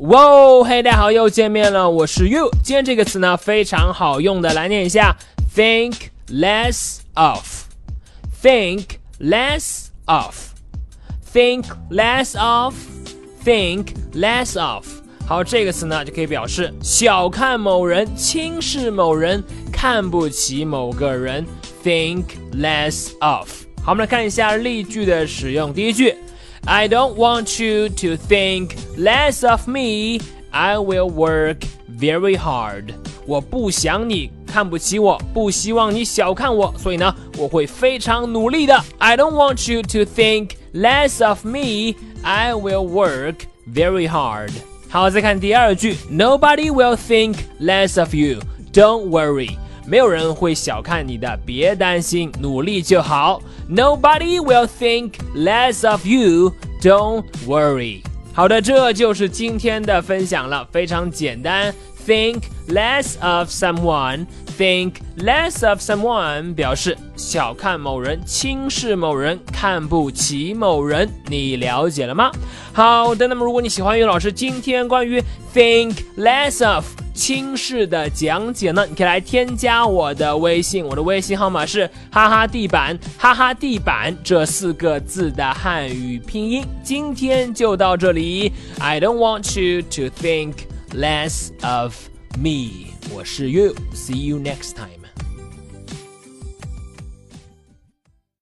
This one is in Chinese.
哇，嘿，大家好，又见面了，我是 You。今天这个词呢非常好用的，来念一下：think less of，think less of，think less of，think less of。好，这个词呢就可以表示小看某人、轻视某人、看不起某个人。think less of。好，我们来看一下例句的使用。第一句。I don't want you to think less of me. I will work very hard. 我不想你看不起我，不希望你小看我，所以呢，我会非常努力的。I don't want you to think less of me. I will work very hard. 好，再看第二句，Nobody will think less of you. Don't worry. 没有人会小看你的，别担心，努力就好。Nobody will think less of you. Don't worry. 好的，这就是今天的分享了，非常简单。Think less of someone. Think less of someone 表示小看某人、轻视某人、看不起某人，你了解了吗？好的，那么如果你喜欢于老师今天关于 think less of 轻视的讲解呢，你可以来添加我的微信，我的微信号码是哈哈地板哈哈地板这四个字的汉语拼音。今天就到这里，I don't want you to think less of me。我是 You，see you next time。